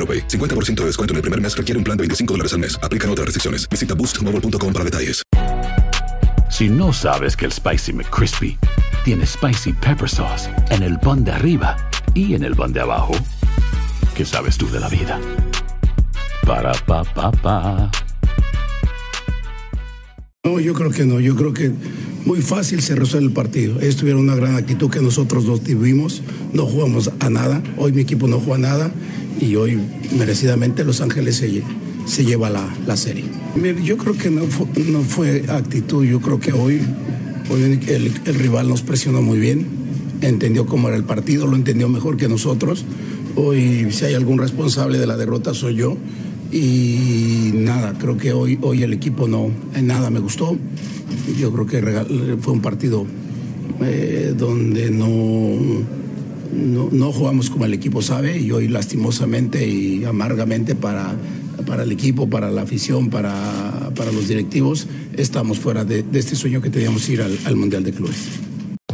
AroPay. 50% de descuento en el primer mes requiere un plan de 25 dólares al mes. Aplican otras restricciones. Visita boostmobile.com para detalles. Si no sabes que el Spicy McCrispy tiene Spicy Pepper Sauce en el pan de arriba y en el pan de abajo, ¿qué sabes tú de la vida? Para, pa, pa, pa. No, yo creo que no. Yo creo que muy fácil se resuelve el partido. Ellos tuvieron una gran actitud que nosotros no tuvimos. No jugamos a nada. Hoy mi equipo no juega a nada. Y hoy, merecidamente, Los Ángeles se, se lleva la, la serie. Yo creo que no fue, no fue actitud. Yo creo que hoy, hoy el, el rival nos presionó muy bien. Entendió cómo era el partido, lo entendió mejor que nosotros. Hoy, si hay algún responsable de la derrota, soy yo. Y nada, creo que hoy, hoy el equipo no, en nada me gustó. Yo creo que fue un partido eh, donde no, no, no jugamos como el equipo sabe y hoy lastimosamente y amargamente para, para el equipo, para la afición, para, para los directivos, estamos fuera de, este sueño que teníamos ir al Mundial de Clubes.